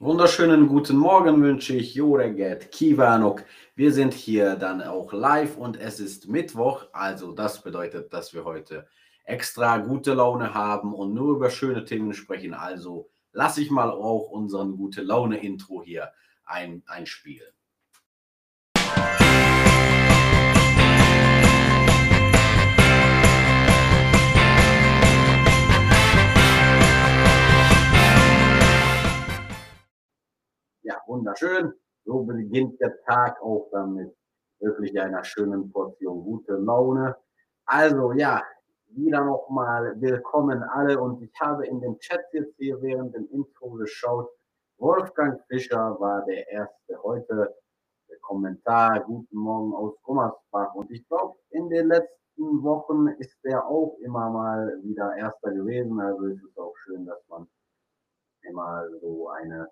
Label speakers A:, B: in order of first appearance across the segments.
A: Wunderschönen guten Morgen wünsche ich Joreget Kivanok. Wir sind hier dann auch live und es ist Mittwoch, also das bedeutet, dass wir heute extra gute Laune haben und nur über schöne Themen sprechen. Also lasse ich mal auch unseren gute Laune Intro hier ein, einspielen. Ja, wunderschön. So beginnt der Tag auch dann mit wirklich einer schönen Portion gute Laune. Also ja, wieder nochmal willkommen alle und ich habe in den Chat jetzt hier während dem Intro geschaut. Wolfgang Fischer war der erste heute. Der Kommentar, guten Morgen aus Gummersbach. Und ich glaube, in den letzten Wochen ist er auch immer mal wieder erster gewesen. Also es ist auch schön, dass man immer so eine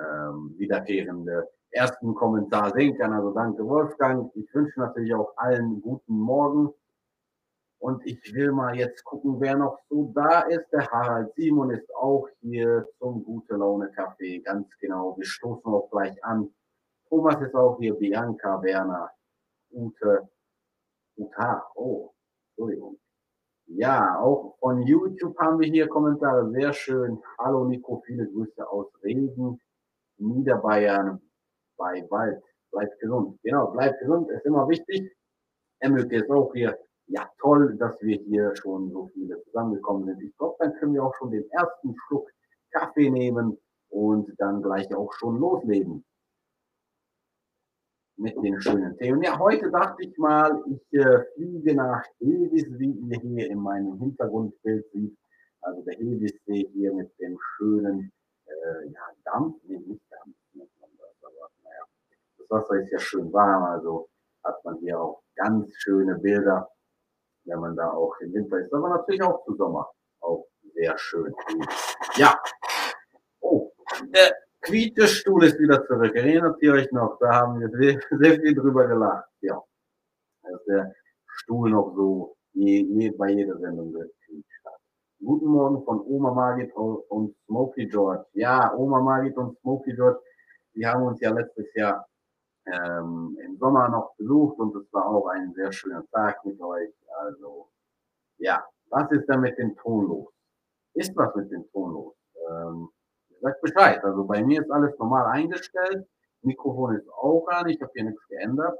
A: ähm, wiederkehrende ersten Kommentar sehen kann. Also danke Wolfgang. Ich wünsche natürlich auch allen guten Morgen. Und ich will mal jetzt gucken, wer noch so da ist. Der Harald Simon ist auch hier zum Gute Laune Café. Ganz genau. Wir stoßen auch gleich an. Thomas ist auch hier. Bianca, Werner, Ute, Uta. Oh, Entschuldigung. Ja, auch von YouTube haben wir hier Kommentare. Sehr schön. Hallo Nico, viele Grüße aus Regen. Niederbayern bei Wald. Bleibt gesund. Genau, bleibt gesund, ist immer wichtig. Emmelke ist auch hier. Ja, toll, dass wir hier schon so viele zusammengekommen sind. Ich glaube, dann können wir auch schon den ersten Schluck Kaffee nehmen und dann gleich auch schon loslegen mit den schönen Themen. Ja, heute dachte ich mal, ich äh, fliege nach Hevis, wie ihr hier in meinem Hintergrundbild seht. Also der Hevisee hier mit dem schönen äh, ja, Dampf, nee, nicht Dampf, nennt man das, aber naja, das Wasser ist ja schön warm, also hat man hier auch ganz schöne Bilder, wenn man da auch im Winter ist, aber natürlich auch zu Sommer auch sehr schön. Ja, oh, der Quietschestuhl ist wieder zurück. Erinnert ihr euch noch? Da haben wir sehr, sehr viel drüber gelacht. Ja, dass der Stuhl noch so je, je, bei jeder Sendung hat. Guten Morgen von Oma Margit und Smokey George. Ja, Oma Margit und Smokey George, die haben uns ja letztes Jahr ähm, im Sommer noch besucht und es war auch ein sehr schöner Tag mit euch. Also, ja, was ist da mit dem Ton los? Ist was mit dem Ton los? Ähm, sagt Bescheid. Also bei mir ist alles normal eingestellt. Mikrofon ist auch an, ich habe hier nichts geändert.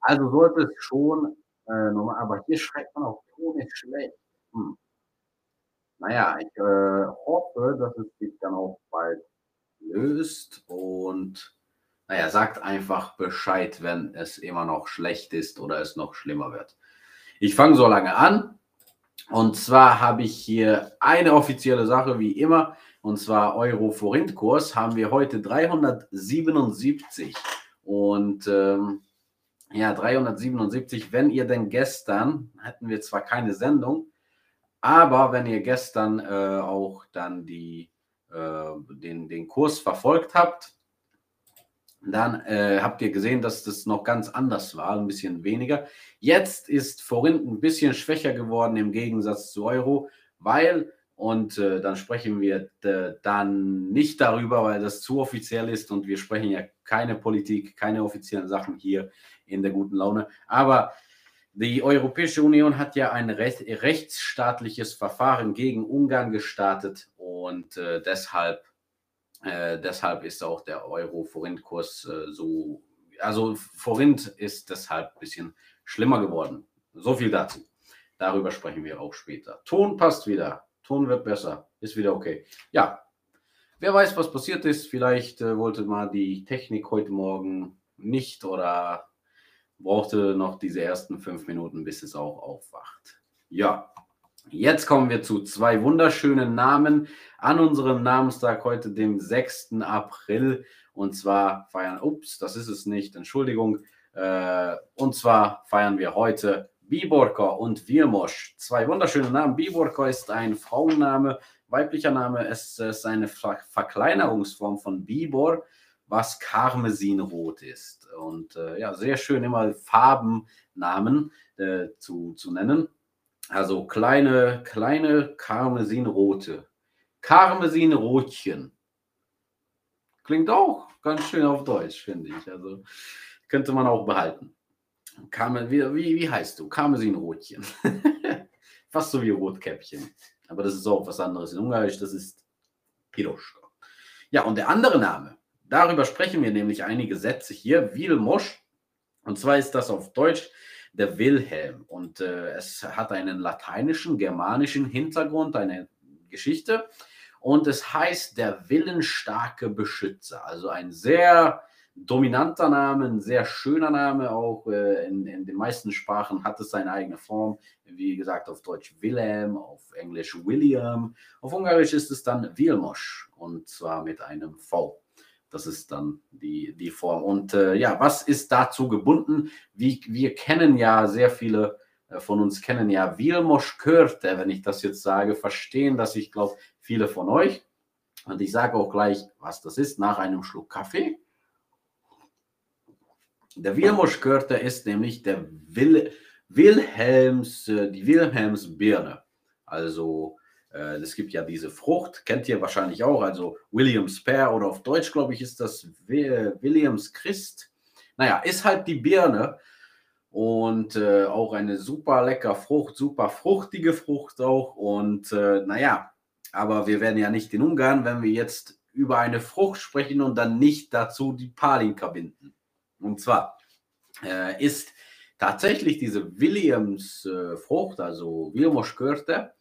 A: Also sollte es schon äh, normal, aber hier schreibt man auch Ton ist schlecht. Hm. Naja, ich äh, hoffe, dass es sich dann auch bald löst und naja, sagt einfach Bescheid, wenn es immer noch schlecht ist oder es noch schlimmer wird. Ich fange so lange an. Und zwar habe ich hier eine offizielle Sache, wie immer, und zwar Euro-Forint-Kurs haben wir heute 377. Und ähm, ja, 377, wenn ihr denn gestern, hatten wir zwar keine Sendung, aber wenn ihr gestern äh, auch dann die, äh, den, den Kurs verfolgt habt, dann äh, habt ihr gesehen, dass das noch ganz anders war, ein bisschen weniger. Jetzt ist Forint ein bisschen schwächer geworden im Gegensatz zu Euro, weil, und äh, dann sprechen wir äh, dann nicht darüber, weil das zu offiziell ist und wir sprechen ja keine Politik, keine offiziellen Sachen hier in der guten Laune. Aber die Europäische Union hat ja ein recht, rechtsstaatliches Verfahren gegen Ungarn gestartet und äh, deshalb äh, deshalb ist auch der Euro-Forint-Kurs äh, so, also Forint ist deshalb ein bisschen schlimmer geworden. So viel dazu. Darüber sprechen wir auch später. Ton passt wieder. Ton wird besser. Ist wieder okay. Ja, wer weiß, was passiert ist. Vielleicht äh, wollte mal die Technik heute Morgen nicht oder brauchte noch diese ersten fünf Minuten, bis es auch aufwacht. Ja, Jetzt kommen wir zu zwei wunderschönen Namen an unserem Namenstag heute, dem 6. April. Und zwar feiern, ups, das ist es nicht, Entschuldigung. Äh, und zwar feiern wir heute Biborka und Virmosch. Zwei wunderschöne Namen. Biborka ist ein Frauenname, weiblicher Name. Es ist eine Ver Verkleinerungsform von Bibor, was Karmesinrot ist. Und äh, ja, sehr schön immer Farbennamen äh, zu, zu nennen. Also kleine, kleine Karmesinrote. Karmesinrotchen. Klingt auch ganz schön auf Deutsch, finde ich. Also könnte man auch behalten. Kame, wie, wie, wie heißt du? Karmesinrotchen. Fast so wie Rotkäppchen. Aber das ist auch was anderes in Ungarisch. Das ist Piroschka. Ja, und der andere Name, darüber sprechen wir nämlich einige Sätze hier. Wilmosch. Und zwar ist das auf Deutsch der Wilhelm. Und äh, es hat einen lateinischen, germanischen Hintergrund, eine Geschichte. Und es heißt der willensstarke Beschützer. Also ein sehr dominanter Name, ein sehr schöner Name. Auch äh, in, in, den meisten Sprachen hat es seine eigene Form. Wie gesagt, auf Deutsch Wilhelm, auf Englisch William. Auf Ungarisch ist es dann Vilmos und zwar mit einem V. Das ist dann die, die Form. Und äh, ja, was ist dazu gebunden? Wie, wir kennen ja sehr viele äh, von uns kennen ja Vilmos Körte, wenn ich das jetzt sage, verstehen das, ich glaube, viele von euch. Und ich sage auch gleich, was das ist, nach einem Schluck Kaffee. Der Vilmos Körte ist nämlich der Wil Wilhelms, äh, die Wilhelmsbirne. Also es gibt ja diese Frucht, kennt ihr wahrscheinlich auch, also Williams Pear oder auf Deutsch, glaube ich, ist das Williams Christ. Naja, ist halt die Birne und äh, auch eine super lecker Frucht, super fruchtige Frucht auch. Und äh, naja, aber wir werden ja nicht in Ungarn, wenn wir jetzt über eine Frucht sprechen und dann nicht dazu die Palinka binden. Und zwar äh, ist tatsächlich diese Williams-Frucht, also Wilmoschkörte,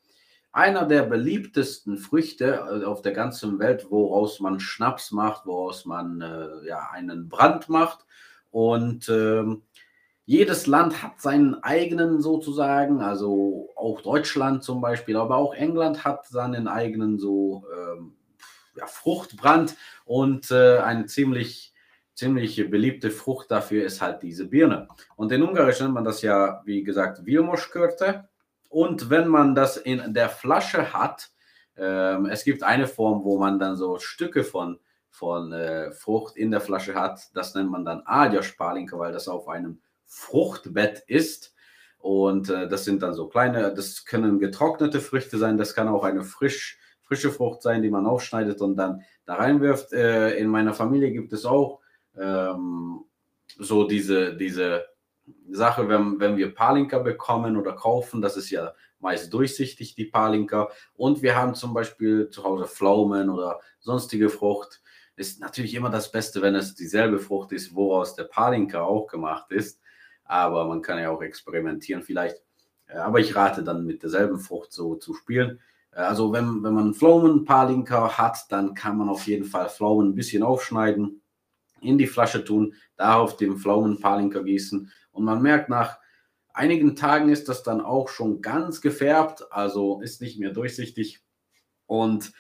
A: einer der beliebtesten Früchte äh, auf der ganzen Welt, woraus man Schnaps macht, woraus man äh, ja, einen Brand macht. Und ähm, jedes Land hat seinen eigenen sozusagen, also auch Deutschland zum Beispiel, aber auch England hat seinen eigenen so ähm, ja, Fruchtbrand und äh, eine ziemlich, ziemlich beliebte Frucht dafür ist halt diese Birne. Und in Ungarisch nennt man das ja, wie gesagt, Vilmoschkörte. Und wenn man das in der Flasche hat, ähm, es gibt eine Form, wo man dann so Stücke von, von äh, Frucht in der Flasche hat. Das nennt man dann Adja-Spalinka, weil das auf einem Fruchtbett ist. Und äh, das sind dann so kleine, das können getrocknete Früchte sein, das kann auch eine frisch, frische Frucht sein, die man aufschneidet und dann da reinwirft. Äh, in meiner Familie gibt es auch ähm, so diese, diese Sache, wenn, wenn wir Palinka bekommen oder kaufen, das ist ja meist durchsichtig, die Palinka. Und wir haben zum Beispiel zu Hause Pflaumen oder sonstige Frucht. Ist natürlich immer das Beste, wenn es dieselbe Frucht ist, woraus der Palinka auch gemacht ist. Aber man kann ja auch experimentieren vielleicht. Aber ich rate dann mit derselben Frucht so zu spielen. Äh, also wenn, wenn man Pflaumen Palinka hat, dann kann man auf jeden Fall Pflaumen ein bisschen aufschneiden, in die Flasche tun, darauf den Pflaumen Palinka gießen und man merkt, nach einigen Tagen ist das dann auch schon ganz gefärbt, also ist nicht mehr durchsichtig. Und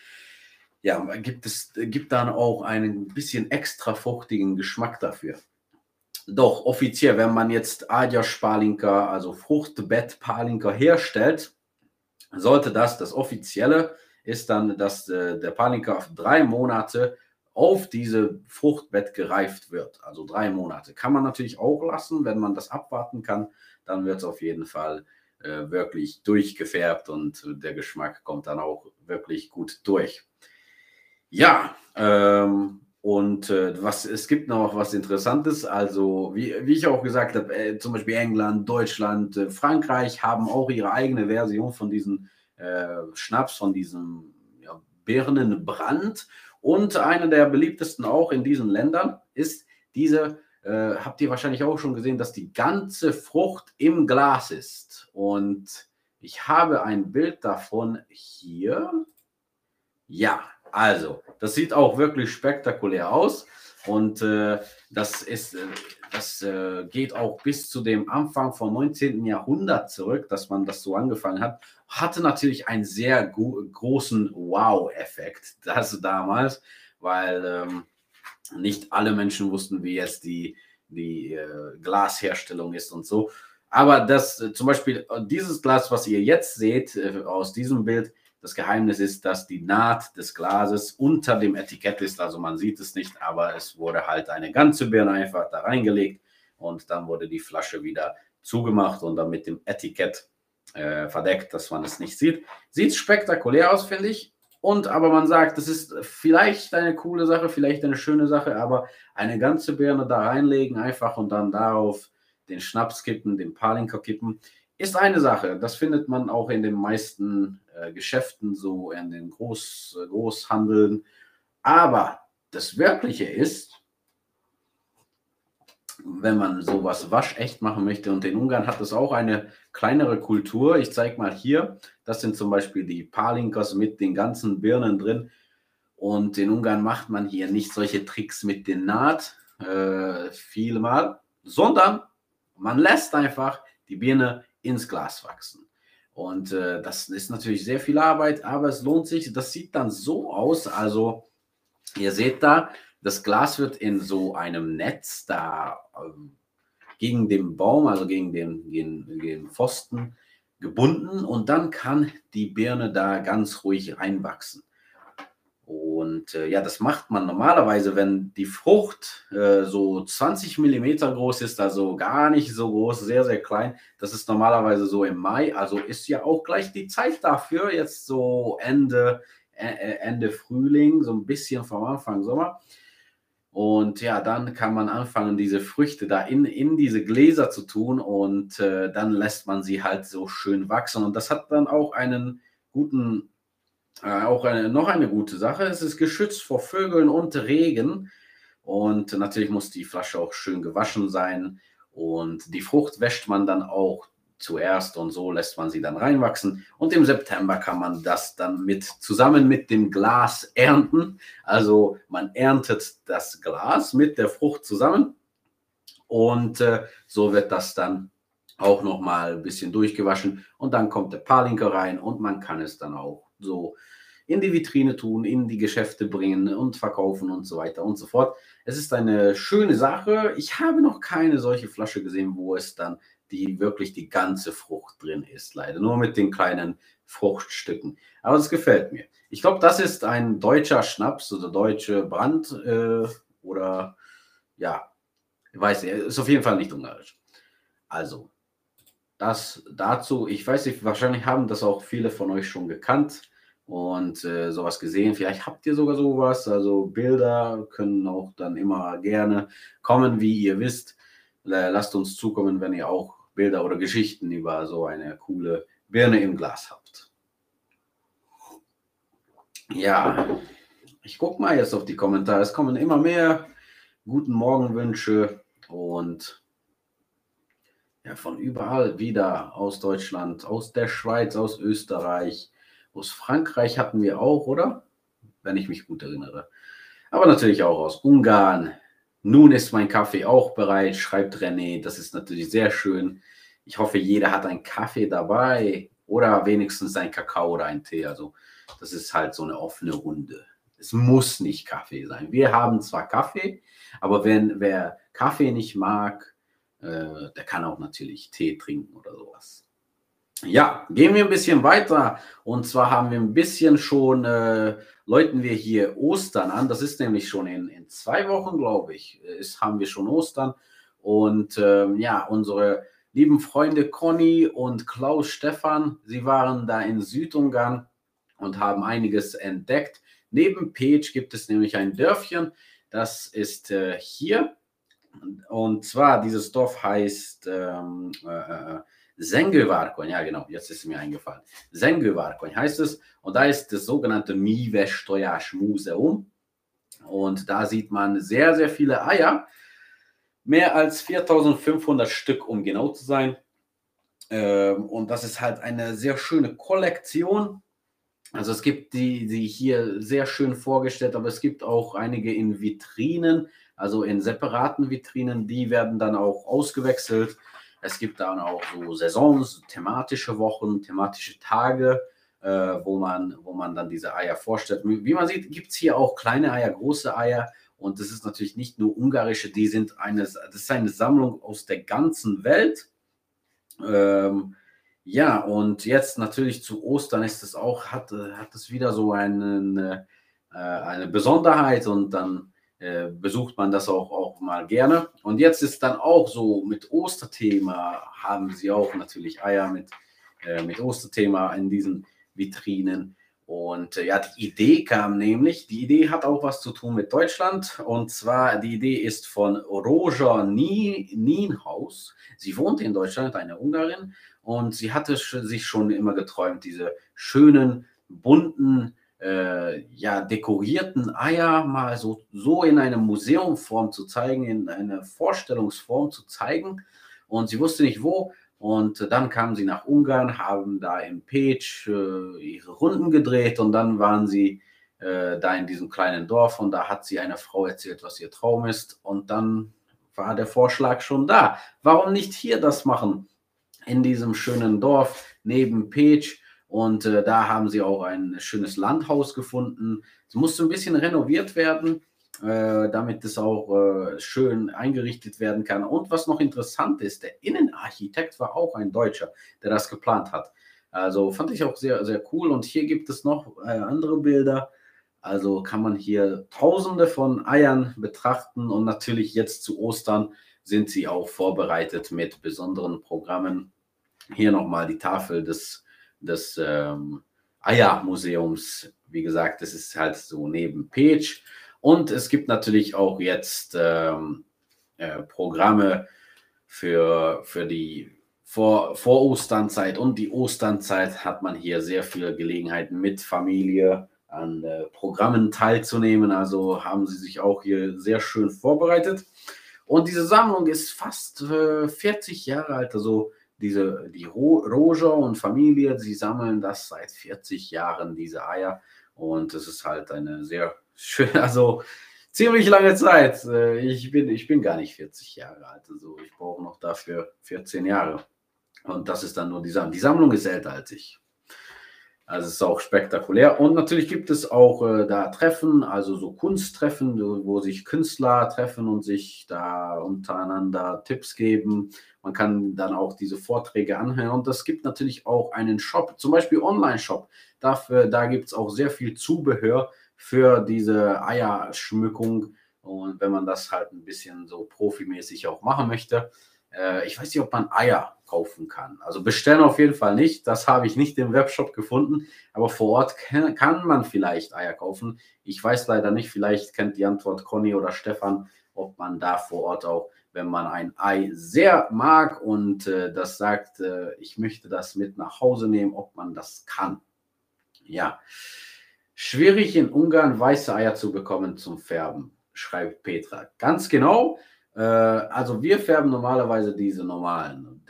A: ja, gibt es gibt dann auch einen bisschen extra fruchtigen Geschmack dafür. Doch offiziell, wenn man jetzt Adja Spalinka, also Fruchtbett Palinka herstellt, sollte das das offizielle ist dann, dass äh, der Palinka auf drei Monate auf diese Fruchtbett gereift wird. Also drei Monate. Kann man natürlich auch lassen, wenn man das abwarten kann, dann wird es auf jeden Fall äh, wirklich durchgefärbt und der Geschmack kommt dann auch wirklich gut durch. Ja, ähm, und äh, was, es gibt noch was Interessantes. Also, wie, wie ich auch gesagt habe, äh, zum Beispiel England, Deutschland, äh, Frankreich haben auch ihre eigene Version von diesem äh, Schnaps, von diesem ja, Birnenbrand. Und einer der beliebtesten auch in diesen Ländern ist diese, äh, habt ihr wahrscheinlich auch schon gesehen, dass die ganze Frucht im Glas ist. Und ich habe ein Bild davon hier. Ja, also, das sieht auch wirklich spektakulär aus. Und äh, das, ist, äh, das äh, geht auch bis zu dem Anfang vom 19. Jahrhundert zurück, dass man das so angefangen hat. Hatte natürlich einen sehr großen Wow-Effekt, das damals, weil ähm, nicht alle Menschen wussten, wie jetzt die, die äh, Glasherstellung ist und so. Aber das äh, zum Beispiel äh, dieses Glas, was ihr jetzt seht äh, aus diesem Bild, das Geheimnis ist, dass die Naht des Glases unter dem Etikett ist. Also man sieht es nicht, aber es wurde halt eine ganze Birne einfach da reingelegt und dann wurde die Flasche wieder zugemacht und dann mit dem Etikett äh, verdeckt, dass man es nicht sieht. Sieht spektakulär aus, finde ich. Und aber man sagt, das ist vielleicht eine coole Sache, vielleicht eine schöne Sache, aber eine ganze Birne da reinlegen einfach und dann darauf den Schnaps kippen, den Palinka kippen, ist eine Sache. Das findet man auch in den meisten äh, Geschäften, so in den Groß, äh, Großhandeln. Aber das Wirkliche ist, wenn man sowas waschecht machen möchte. Und in Ungarn hat es auch eine kleinere Kultur. Ich zeige mal hier, das sind zum Beispiel die Palinkas mit den ganzen Birnen drin. Und in Ungarn macht man hier nicht solche Tricks mit den Naht, äh, vielmal, sondern man lässt einfach die Birne ins Glas wachsen. Und äh, das ist natürlich sehr viel Arbeit, aber es lohnt sich. Das sieht dann so aus. Also, ihr seht da, das Glas wird in so einem Netz da ähm, gegen den Baum, also gegen den, gegen, den Pfosten gebunden und dann kann die Birne da ganz ruhig reinwachsen. Und äh, ja, das macht man normalerweise, wenn die Frucht äh, so 20 mm groß ist, also gar nicht so groß, sehr, sehr klein. Das ist normalerweise so im Mai, also ist ja auch gleich die Zeit dafür, jetzt so Ende, äh Ende Frühling, so ein bisschen vom Anfang Sommer. Und ja, dann kann man anfangen, diese Früchte da in, in diese Gläser zu tun und äh, dann lässt man sie halt so schön wachsen. Und das hat dann auch einen guten, äh, auch eine, noch eine gute Sache. Es ist geschützt vor Vögeln und Regen. Und natürlich muss die Flasche auch schön gewaschen sein. Und die Frucht wäscht man dann auch zuerst und so lässt man sie dann reinwachsen. Und im September kann man das dann mit zusammen mit dem Glas ernten. Also man erntet das Glas mit der Frucht zusammen und äh, so wird das dann auch noch mal ein bisschen durchgewaschen und dann kommt der Palinke rein und man kann es dann auch so in die Vitrine tun, in die Geschäfte bringen und verkaufen und so weiter und so fort. Es ist eine schöne Sache. Ich habe noch keine solche Flasche gesehen, wo es dann die wirklich die ganze Frucht drin ist, leider. Nur mit den kleinen Fruchtstücken. Aber es gefällt mir. Ich glaube, das ist ein deutscher Schnaps oder deutsche Brand äh, oder ja, ich weiß nicht, ist auf jeden Fall nicht ungarisch. Also, das dazu, ich weiß nicht, wahrscheinlich haben das auch viele von euch schon gekannt und äh, sowas gesehen. Vielleicht habt ihr sogar sowas. Also Bilder können auch dann immer gerne kommen, wie ihr wisst. Lasst uns zukommen, wenn ihr auch Bilder oder Geschichten über so eine coole Birne im Glas habt. Ja, ich gucke mal jetzt auf die Kommentare. Es kommen immer mehr guten Morgenwünsche und ja, von überall wieder aus Deutschland, aus der Schweiz, aus Österreich, aus Frankreich hatten wir auch, oder? Wenn ich mich gut erinnere. Aber natürlich auch aus Ungarn, nun ist mein Kaffee auch bereit, schreibt René. Das ist natürlich sehr schön. Ich hoffe, jeder hat einen Kaffee dabei oder wenigstens ein Kakao oder ein Tee. Also das ist halt so eine offene Runde. Es muss nicht Kaffee sein. Wir haben zwar Kaffee, aber wenn wer Kaffee nicht mag, äh, der kann auch natürlich Tee trinken oder sowas. Ja, gehen wir ein bisschen weiter. Und zwar haben wir ein bisschen schon, äh, läuten wir hier Ostern an. Das ist nämlich schon in, in zwei Wochen, glaube ich, ist, haben wir schon Ostern. Und ähm, ja, unsere lieben Freunde Conny und Klaus Stefan, sie waren da in Südungarn und haben einiges entdeckt. Neben Pech gibt es nämlich ein Dörfchen, das ist äh, hier. Und zwar, dieses Dorf heißt ähm, äh, Sengevarkon, ja genau, jetzt ist es mir eingefallen. Sengevarkon heißt es und da ist das sogenannte Mivestoyash Museum und da sieht man sehr, sehr viele Eier, mehr als 4500 Stück, um genau zu sein. Ähm, und das ist halt eine sehr schöne Kollektion. Also es gibt die, die hier sehr schön vorgestellt, aber es gibt auch einige in Vitrinen, also in separaten Vitrinen, die werden dann auch ausgewechselt. Es gibt dann auch so Saisons, thematische Wochen, thematische Tage, äh, wo, man, wo man dann diese Eier vorstellt. Wie man sieht, gibt es hier auch kleine Eier, große Eier. Und das ist natürlich nicht nur ungarische, die sind eine, das ist eine Sammlung aus der ganzen Welt. Ähm, ja, und jetzt natürlich zu Ostern ist es auch, hat, hat es wieder so einen, äh, eine Besonderheit und dann äh, besucht man das auch, auch mal gerne. Und jetzt ist dann auch so mit Osterthema, haben sie auch natürlich Eier mit, äh, mit Osterthema in diesen Vitrinen. Und äh, ja, die Idee kam nämlich, die Idee hat auch was zu tun mit Deutschland. Und zwar, die Idee ist von Roja Nienhaus. Sie wohnt in Deutschland, eine Ungarin. Und sie hatte sich schon immer geträumt, diese schönen, bunten, äh, ja, dekorierten Eier mal so, so in einer Museumform zu zeigen, in einer Vorstellungsform zu zeigen. Und sie wusste nicht wo. Und dann kamen sie nach Ungarn, haben da im Page äh, ihre Runden gedreht und dann waren sie äh, da in diesem kleinen Dorf und da hat sie einer Frau erzählt, was ihr Traum ist. Und dann war der Vorschlag schon da. Warum nicht hier das machen? In diesem schönen Dorf neben Page. Und äh, da haben sie auch ein schönes Landhaus gefunden. Es musste ein bisschen renoviert werden äh, damit es auch äh, schön eingerichtet werden kann. Und was noch interessant ist, der Innenarchitekt war auch ein Deutscher, der das geplant hat. Also fand ich auch sehr, sehr cool. Und hier gibt es noch äh, andere Bilder. Also kann man hier tausende von Eiern betrachten. Und natürlich jetzt zu Ostern sind sie auch vorbereitet mit besonderen Programmen. Hier nochmal die Tafel des, des ähm, Eiermuseums. Wie gesagt, das ist halt so neben Page. Und es gibt natürlich auch jetzt ähm, äh, Programme für, für die vor, vor Osternzeit und die Osternzeit hat man hier sehr viele Gelegenheiten mit Familie an äh, Programmen teilzunehmen. Also haben sie sich auch hier sehr schön vorbereitet. Und diese Sammlung ist fast äh, 40 Jahre alt. Also diese, die Ro Roger und Familie, sie sammeln das seit 40 Jahren, diese Eier. Und es ist halt eine sehr schön, also ziemlich lange Zeit. Äh, ich bin, ich bin gar nicht 40 Jahre alt. Also ich brauche noch dafür 14 Jahre. Und das ist dann nur die Sammlung. Die Sammlung ist älter als ich. Also es ist auch spektakulär. Und natürlich gibt es auch äh, da Treffen, also so Kunsttreffen, wo sich Künstler treffen und sich da untereinander Tipps geben. Man kann dann auch diese Vorträge anhören. Und es gibt natürlich auch einen Shop, zum Beispiel Online-Shop. Dafür, da gibt es auch sehr viel Zubehör für diese Eierschmückung. Und wenn man das halt ein bisschen so profimäßig auch machen möchte, äh, ich weiß nicht, ob man Eier kaufen kann. Also bestellen auf jeden Fall nicht. Das habe ich nicht im Webshop gefunden. Aber vor Ort kann, man vielleicht Eier kaufen. Ich weiß leider nicht. Vielleicht kennt die Antwort Conny oder Stefan, ob man da vor Ort auch, wenn man ein Ei sehr mag und äh, das sagt, äh, ich möchte das mit nach Hause nehmen, ob man das kann. Ja. Schwierig in Ungarn weiße Eier zu bekommen zum Färben, schreibt Petra. Ganz genau. Äh, also wir färben normalerweise diese normalen,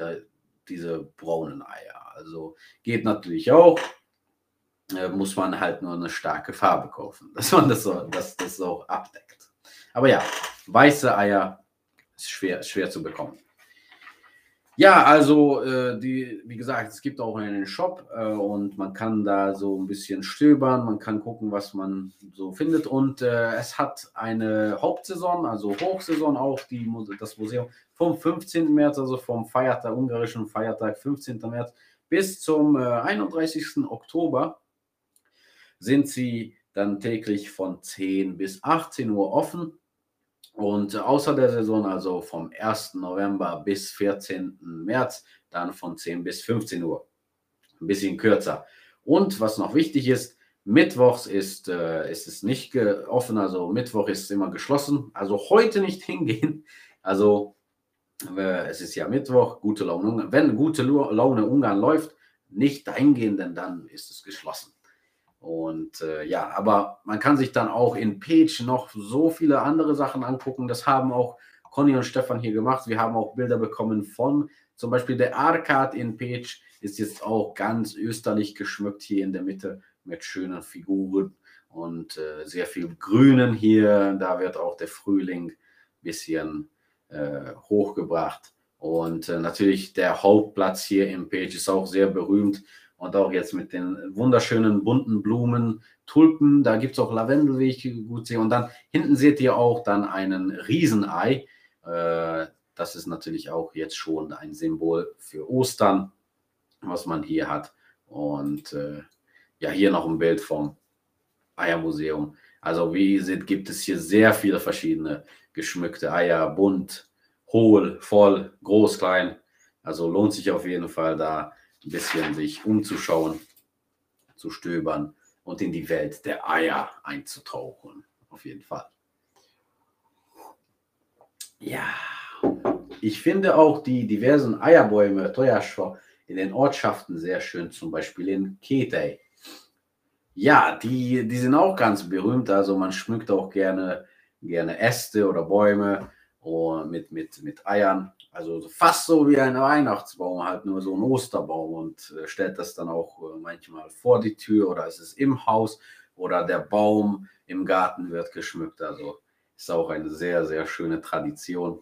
A: diese braunen Eier. Also geht natürlich auch. Äh, muss man halt nur eine starke Farbe kaufen, dass man das, so, dass das auch abdeckt. Aber ja, weiße Eier ist schwer, schwer zu bekommen. Ja, also äh, die, wie gesagt, es gibt auch einen Shop äh, und man kann da so ein bisschen stöbern, man kann gucken, was man so findet und äh, es hat eine Hauptsaison, also Hochsaison auch, die, das Museum vom 15. März, also vom Feiertag, ungarischen Feiertag 15. März bis zum 31. Äh, Oktober sind sie dann täglich von 10 bis 18 Uhr offen und außer der Saison, also vom 1. November bis 14. März, dann von 10 bis 15 Uhr. Ein bisschen kürzer. Und was noch wichtig ist, Mittwochs ist, äh, ist es nicht offen, also Mittwoch ist immer geschlossen. Also heute nicht hingehen. Also äh, es ist ja Mittwoch, gute Laune. Wenn gute Laune Ungarn läuft, nicht dahin denn dann ist es geschlossen. Und äh, ja, aber man kann sich dann auch in Page noch so viele andere Sachen angucken. Das haben auch Conny und Stefan hier gemacht. Wir haben auch Bilder bekommen von zum Beispiel der Arcade in Page ist jetzt auch ganz österlich geschmückt hier in der Mitte mit schönen Figuren und äh, sehr viel Grünen hier. Da wird auch der Frühling ein bisschen äh, hochgebracht. Und äh, natürlich der Hauptplatz hier im Page ist auch sehr berühmt und auch jetzt mit den wunderschönen bunten Blumen, Tulpen, da gibt es auch Lavendel, wie ich gut sehe. Und dann hinten seht ihr auch dann einen Riesenei. Äh, das ist natürlich auch jetzt schon ein Symbol für Ostern, was man hier hat. Und äh, ja, hier noch ein Bild vom Eiermuseum. Also wie ihr seht, gibt es hier sehr viele verschiedene geschmückte Eier, bunt, hohl, voll, groß, klein. Also lohnt sich auf jeden Fall da ein bisschen sich umzuschauen, zu stöbern und in die Welt der Eier einzutauchen. Auf jeden Fall. Ja, ich finde auch die diversen Eierbäume, Toyaschwa, in den Ortschaften sehr schön, zum Beispiel in Ketei. Ja, die, die sind auch ganz berühmt. Also man schmückt auch gerne, gerne Äste oder Bäume mit, mit, mit Eiern. Also fast so wie ein Weihnachtsbaum, halt nur so ein Osterbaum und äh, stellt das dann auch äh, manchmal vor die Tür oder es ist im Haus oder der Baum im Garten wird geschmückt. Also ist auch eine sehr, sehr schöne Tradition.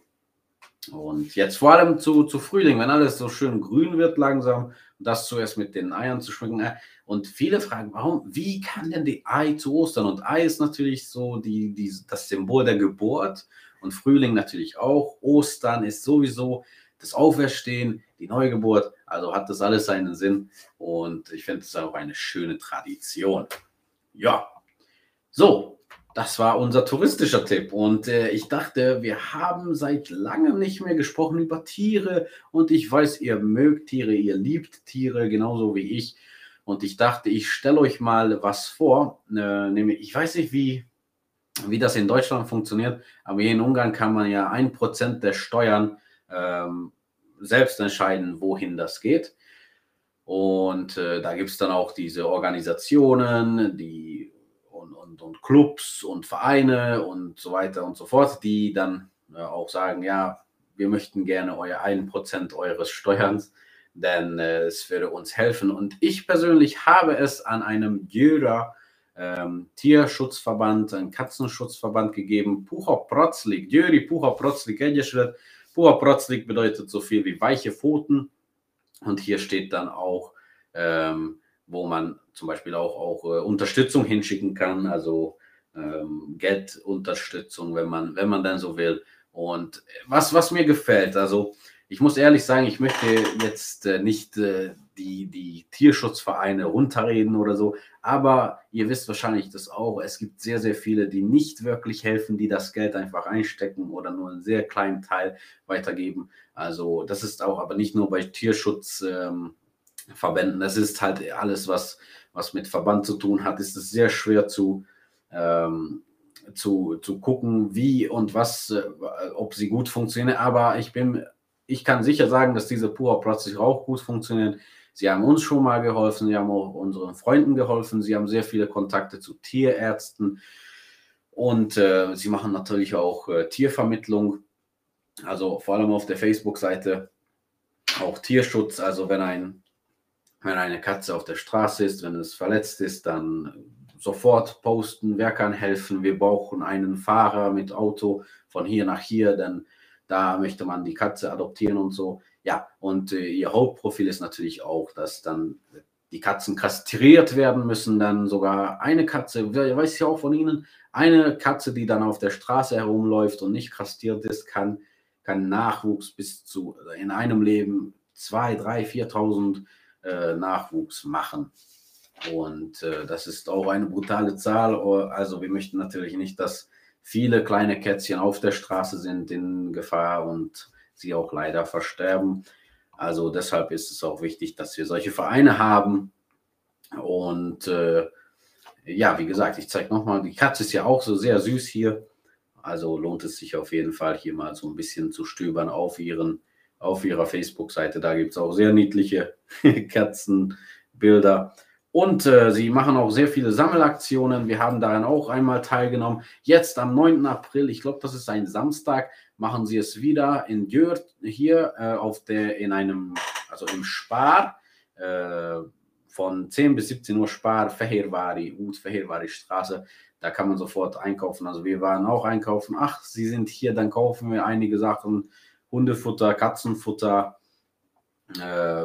A: Und jetzt vor allem zu, zu Frühling, wenn alles so schön grün wird langsam, das zuerst mit den Eiern zu schmücken. Äh, und viele fragen, warum, wie kann denn die Ei zu Ostern? Und Ei ist natürlich so die, die, das Symbol der Geburt und Frühling natürlich auch. Ostern ist sowieso das Auferstehen, die Neugeburt. Also hat das alles seinen Sinn. Und ich finde es auch eine schöne Tradition. Ja, so, das war unser touristischer Tipp. Und äh, ich dachte, wir haben seit langem nicht mehr gesprochen über Tiere. Und ich weiß, ihr mögt Tiere, ihr liebt Tiere, genauso wie ich. Und ich dachte, ich stelle euch mal was vor. Äh, nämlich, ich weiß nicht, wie, wie das in Deutschland funktioniert, aber hier in Ungarn kann man ja ein Prozent der Steuern ähm, selbst entscheiden, wohin das geht. Und äh, da gibt es dann auch diese Organisationen, die und, und Clubs und Vereine und so weiter und so fort, die dann äh, auch sagen, ja, wir möchten gerne euer 1% eures Steuerns, denn äh, es würde uns helfen. Und ich persönlich habe es an einem Jöra ähm, Tierschutzverband, einen Katzenschutzverband gegeben, Pucha Protzlik, Jöri Pucha Protzlik Egyesület. Pucha Protzlik bedeutet so viel wie weiche Pfoten. Und hier steht dann auch, ähm, wo man zum Beispiel auch, auch äh, Unterstützung hinschicken kann, also ähm, Geldunterstützung, wenn man, wenn man dann so will. Und was, was mir gefällt, also ich muss ehrlich sagen, ich möchte jetzt äh, nicht äh, die, die Tierschutzvereine runterreden oder so, aber ihr wisst wahrscheinlich das auch, es gibt sehr, sehr viele, die nicht wirklich helfen, die das Geld einfach einstecken oder nur einen sehr kleinen Teil weitergeben. Also das ist auch aber nicht nur bei Tierschutz. Ähm. Das ist halt alles, was, was mit Verband zu tun hat, ist es sehr schwer zu, ähm, zu, zu gucken, wie und was, äh, ob sie gut funktionieren. Aber ich bin, ich kann sicher sagen, dass diese Pura plötzlich auch gut funktionieren. Sie haben uns schon mal geholfen, sie haben auch unseren Freunden geholfen, sie haben sehr viele Kontakte zu Tierärzten und äh, sie machen natürlich auch äh, Tiervermittlung, also vor allem auf der Facebook-Seite auch Tierschutz. Also wenn ein wenn eine Katze auf der Straße ist, wenn es verletzt ist, dann sofort posten, wer kann helfen. Wir brauchen einen Fahrer mit Auto von hier nach hier, denn da möchte man die Katze adoptieren und so. Ja, und äh, ihr Hauptprofil ist natürlich auch, dass dann die Katzen kastriert werden müssen, dann sogar eine Katze, weiß ich auch von Ihnen, eine Katze, die dann auf der Straße herumläuft und nicht kastriert ist, kann, kann Nachwuchs bis zu in einem Leben 2.000, 3.000, 4.000 äh, Nachwuchs machen. Und äh, das ist auch eine brutale Zahl. Also wir möchten natürlich nicht, dass viele kleine Kätzchen auf der Straße sind in Gefahr und sie auch leider versterben. Also deshalb ist es auch wichtig, dass wir solche Vereine haben. Und äh, ja, wie gesagt, ich zeige nochmal, die Katze ist ja auch so sehr süß hier. Also lohnt es sich auf jeden Fall hier mal so ein bisschen zu stöbern auf ihren auf ihrer Facebook-Seite. Da gibt es auch sehr niedliche Katzenbilder. Und äh, sie machen auch sehr viele Sammelaktionen. Wir haben daran auch einmal teilgenommen. Jetzt am 9. April, ich glaube, das ist ein Samstag, machen sie es wieder in Dürr hier äh, auf der, in einem, also im Spar. Äh, von 10 bis 17 Uhr Spar, Fehervari, Ut Fehervari Straße. Da kann man sofort einkaufen. Also wir waren auch einkaufen. Ach, Sie sind hier, dann kaufen wir einige Sachen Hundefutter, Katzenfutter, äh,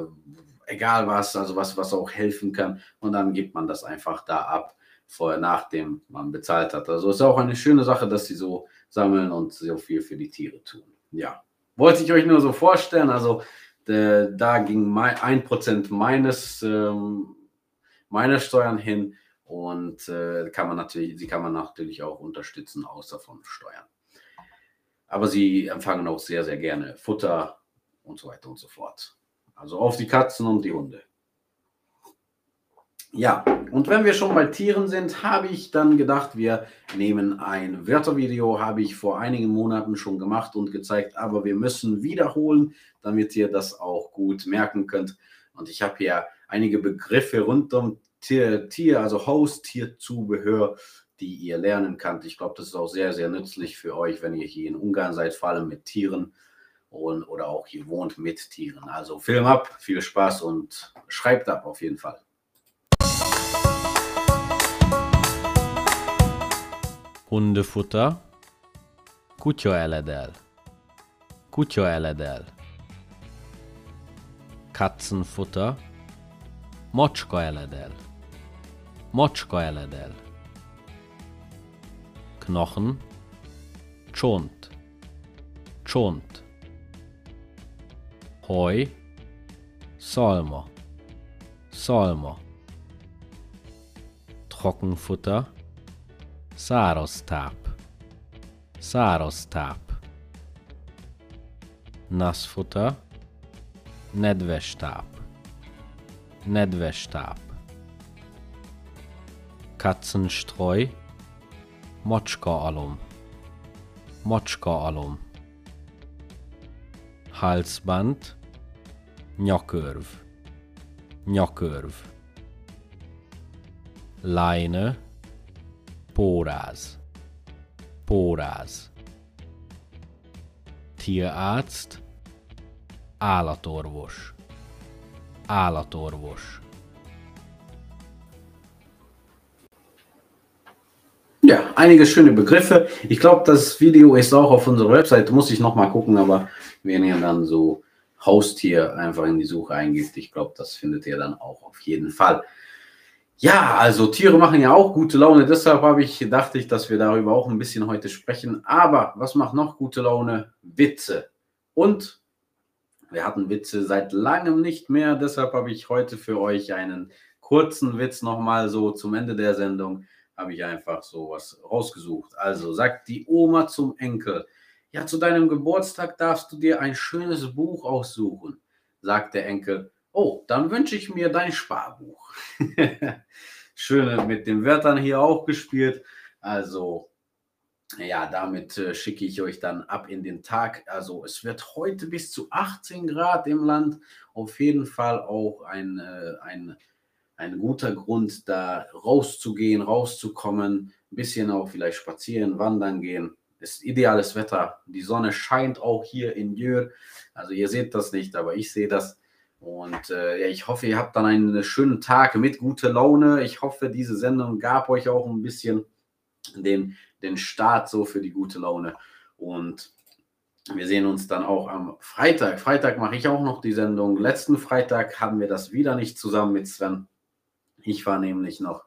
A: egal was, also was, was auch helfen kann. Und dann gibt man das einfach da ab, vorher, nachdem man bezahlt hat. Also es ist auch eine schöne Sache, dass sie so sammeln und so viel für die Tiere tun. Ja, wollte ich euch nur so vorstellen. Also äh, da ging mein, 1% meines, ähm, meiner Steuern hin und äh, kann man natürlich, sie kann man natürlich auch unterstützen, außer von Steuern. Aber sie empfangen auch sehr, sehr gerne Futter und so weiter und so fort. Also auf die Katzen und die Hunde. Ja, und wenn wir schon bei Tieren sind, habe ich dann gedacht, wir nehmen ein Wörtervideo, habe ich vor einigen Monaten schon gemacht und gezeigt, aber wir müssen wiederholen, damit ihr das auch gut merken könnt. Und ich habe hier einige Begriffe rund um Tier, Tier also Haustierzubehör, die ihr lernen könnt. Ich glaube, das ist auch sehr, sehr nützlich für euch, wenn ihr hier in Ungarn seid, vor allem mit Tieren und, oder auch hier wohnt mit Tieren. Also Film ab, viel Spaß und schreibt ab auf jeden Fall.
B: Hundefutter, kutya eledel, kutya eledel. Katzenfutter, macska eledel, macska eledel. Knochen, Czont, Czont. Heu, Salma, Salma. Trockenfutter, Száraztáp, Száraztáp. Nassfutter, Nedves táp, Nedves táp. Katzenstreu, Macska alom, Macska alom. Halsband, Nyakörv, Nyakörv. Leine, Póráz, Póráz. Tierarzt, Állatorvos, Állatorvos.
A: Ja, einige schöne Begriffe. Ich glaube, das Video ist auch auf unserer Webseite, muss ich nochmal gucken, aber wenn ihr dann so Haustier einfach in die Suche eingibt, ich glaube, das findet ihr dann auch auf jeden Fall. Ja, also Tiere machen ja auch gute Laune, deshalb habe ich, ich, dass wir darüber auch ein bisschen heute sprechen. Aber was macht noch gute Laune? Witze. Und wir hatten Witze seit langem nicht mehr, deshalb habe ich heute für euch einen kurzen Witz nochmal so zum Ende der Sendung, habe ich einfach so was rausgesucht. Also sagt die Oma zum Enkel, ja, zu deinem Geburtstag darfst du dir ein schönes Buch aussuchen, sagt der Enkel. Oh, dann wünsche ich mir dein Sparbuch. Schöne mit den Wörtern hier auch gespielt. Also, ja, damit äh, schicke ich euch dann ab in den Tag. Also, es wird heute bis zu 18 Grad im Land. Auf jeden Fall auch ein, äh, ein, ein guter Grund, da rauszugehen, rauszukommen. Ein bisschen auch vielleicht spazieren, wandern gehen. Ist ideales Wetter. Die Sonne scheint auch hier in Jür. Also, ihr seht das nicht, aber ich sehe das. Und äh, ja, ich hoffe, ihr habt dann einen schönen Tag mit guter Laune. Ich hoffe, diese Sendung gab euch auch ein bisschen den, den Start so für die gute Laune. Und wir sehen uns dann auch am Freitag. Freitag mache ich auch noch die Sendung. Letzten Freitag haben wir das wieder nicht zusammen mit Sven. Ich war nämlich noch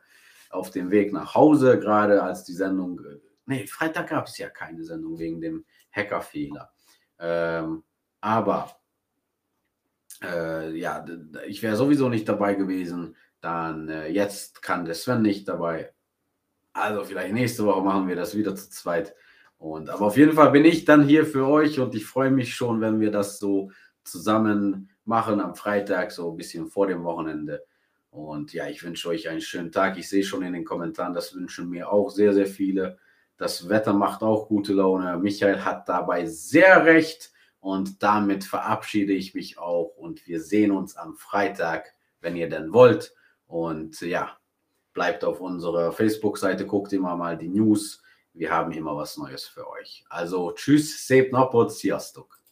A: auf dem Weg nach Hause, gerade als die Sendung. Nee, Freitag gab es ja keine Sendung wegen dem Hackerfehler. Ähm, aber äh, ja, ich wäre sowieso nicht dabei gewesen. Dann äh, jetzt kann der Sven nicht dabei. Also vielleicht nächste Woche machen wir das wieder zu zweit. Und aber auf jeden Fall bin ich dann hier für euch und ich freue mich schon, wenn wir das so zusammen machen am Freitag, so ein bisschen vor dem Wochenende. Und ja, ich wünsche euch einen schönen Tag. Ich sehe schon in den Kommentaren, das wünschen mir auch sehr, sehr viele. Das Wetter macht auch gute Laune. Michael hat dabei sehr recht. Und damit verabschiede ich mich auch und wir sehen uns am Freitag, wenn ihr denn wollt. Und ja, bleibt auf unserer Facebook-Seite, guckt immer mal die News. Wir haben immer was Neues für euch. Also tschüss, szép napot, sziasztok!